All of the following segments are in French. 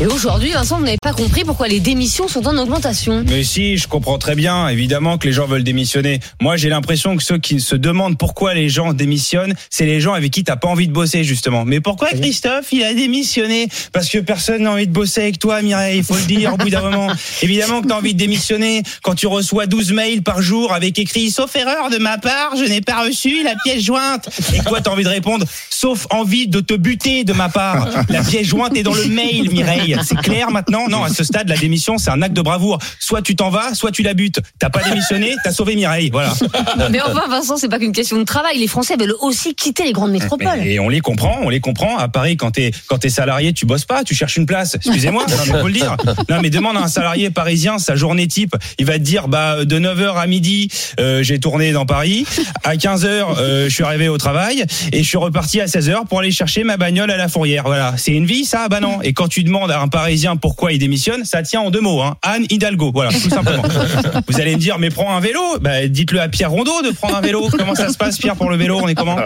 Et aujourd'hui, Vincent, vous n'avez pas compris pourquoi les démissions sont en augmentation. Mais si, je comprends très bien, évidemment, que les gens veulent démissionner. Moi, j'ai l'impression que ceux qui se demandent pourquoi les gens démissionnent, c'est les gens avec qui t'as pas envie de bosser, justement. Mais pourquoi Christophe, il a démissionné Parce que personne n'a envie de bosser avec toi, Mireille, il faut le dire au bout d'un moment. Évidemment que t'as envie de démissionner quand tu reçois 12 mails par jour avec écrit « Sauf erreur de ma part, je n'ai pas reçu la pièce jointe ». Et toi, t'as envie de répondre « Sauf envie de te buter de ma part, la pièce jointe est dans le mail, Mireille ». C'est clair maintenant? Non, à ce stade, la démission, c'est un acte de bravoure. Soit tu t'en vas, soit tu la butes. T'as pas démissionné, t'as sauvé Mireille. Voilà. Mais enfin, Vincent, c'est pas qu'une question de travail. Les Français veulent aussi quitter les grandes métropoles. Et on les comprend, on les comprend. À Paris, quand t'es quand t'es salarié, tu bosses pas, tu cherches une place. Excusez-moi, mais faut le dire. Non, mais demande à un salarié parisien sa journée type. Il va te dire, bah de 9h à midi, euh, j'ai tourné dans Paris. À 15h, euh, je suis arrivé au travail et je suis reparti à 16h pour aller chercher ma bagnole à la fourrière. Voilà, c'est une vie, ça? Bah non. Et quand tu demandes à un Parisien pourquoi il démissionne, ça tient en deux mots. Hein. Anne Hidalgo, voilà, tout simplement. Vous allez me dire, mais prends un vélo. Bah, dites-le à Pierre Rondeau de prendre un vélo. Comment ça se passe, Pierre, pour le vélo? On est comment?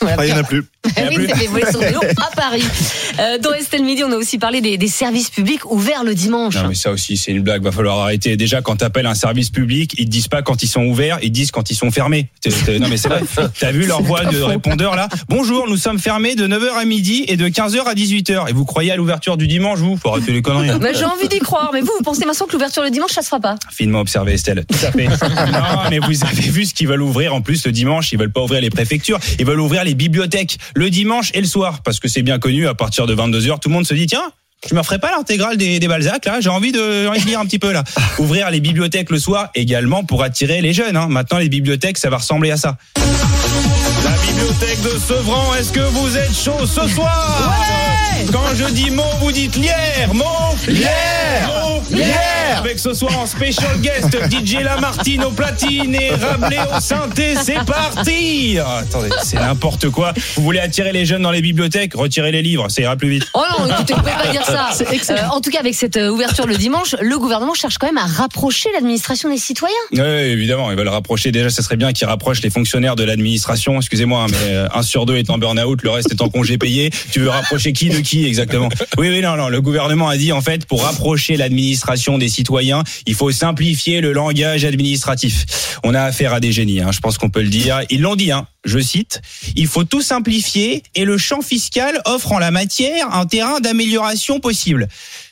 Voilà, il n'y en a plus. Ah oui, c'est des volets sur vélo à Paris. Euh, dans Estelle Midi, on a aussi parlé des, des services publics ouverts le dimanche. Non, mais ça aussi, c'est une blague. Va falloir arrêter. Déjà, quand t'appelles un service public, ils te disent pas quand ils sont ouverts, ils te disent quand ils sont fermés. Non, mais c'est vrai. T'as vu leur voix de répondeur là? Bonjour, nous sommes fermés de 9h à midi et de 15h à 18h. Et vous croyez à l'ouverture du dimanche, vous? Faut arrêter les conneries. Bah, J'ai envie d'y croire, mais vous, vous pensez Vincent que l'ouverture le dimanche, ça se fera pas? Finement observé, Estelle. Tout à fait. non, mais vous avez vu ce qu'ils veulent ouvrir en plus le dimanche. Ils veulent pas ouvrir les préfectures. Ils veulent ouvrir les bibliothèques le dimanche et le soir. Parce que c'est bien connu, à partir de 22h, tout le monde se dit, tiens, je me referai pas l'intégrale des, des Balzac, là. J'ai envie de, j'ai envie de lire un petit peu, là. Ouvrir les bibliothèques le soir également pour attirer les jeunes, hein. Maintenant, les bibliothèques, ça va ressembler à ça. La bibliothèque de Sevran, est-ce que vous êtes chaud ce soir Quand je dis mot, vous dites lière, mot, lière, mot, lière. Avec ce soir en special guest, DJ Lamartine au platine et Rabelais au synthé, c'est parti Attendez, c'est n'importe quoi. Vous voulez attirer les jeunes dans les bibliothèques Retirez les livres, ça ira plus vite. Oh non, écoutez, vous pouvez pas dire ça. Euh, en tout cas, avec cette euh, ouverture le dimanche, le gouvernement cherche quand même à rapprocher l'administration des citoyens. Oui, évidemment, ils veulent rapprocher. Déjà, ça serait bien qu'ils rapprochent les fonctionnaires de l'administration. Excusez-moi, hein, mais euh, un sur deux est en burn-out, le reste est en congé payé. Tu veux rapprocher qui de qui exactement? Oui, oui, non, non. Le gouvernement a dit en fait, pour rapprocher l'administration des citoyens, il faut simplifier le langage administratif. On a affaire à des génies, hein, je pense qu'on peut le dire. Ils l'ont dit, hein. Je cite, il faut tout simplifier et le champ fiscal offre en la matière un terrain d'amélioration possible.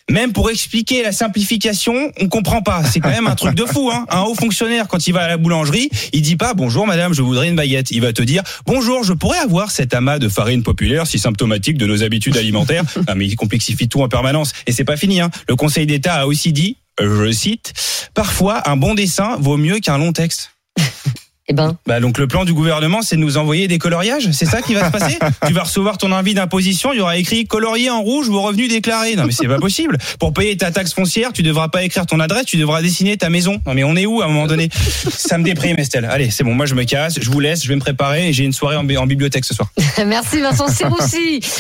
Même pour expliquer la simplification, on comprend pas. C'est quand même un truc de fou. Hein. Un haut fonctionnaire, quand il va à la boulangerie, il dit pas bonjour madame, je voudrais une baguette. Il va te dire bonjour, je pourrais avoir cet amas de farine populaire si symptomatique de nos habitudes alimentaires. Ah, mais il complexifie tout en permanence. Et c'est pas fini. Hein. Le Conseil d'État a aussi dit, je cite, parfois un bon dessin vaut mieux qu'un long texte. Eh ben, Bah donc le plan du gouvernement, c'est de nous envoyer des coloriages, c'est ça qui va se passer Tu vas recevoir ton avis d'imposition, il y aura écrit colorié en rouge vos revenus déclarés. Non mais c'est pas possible. Pour payer ta taxe foncière, tu devras pas écrire ton adresse, tu devras dessiner ta maison. Non mais on est où à un moment donné? Ça me déprime Estelle. Allez, c'est bon, moi je me casse, je vous laisse, je vais me préparer et j'ai une soirée en bibliothèque ce soir. merci Vincent Serroussi.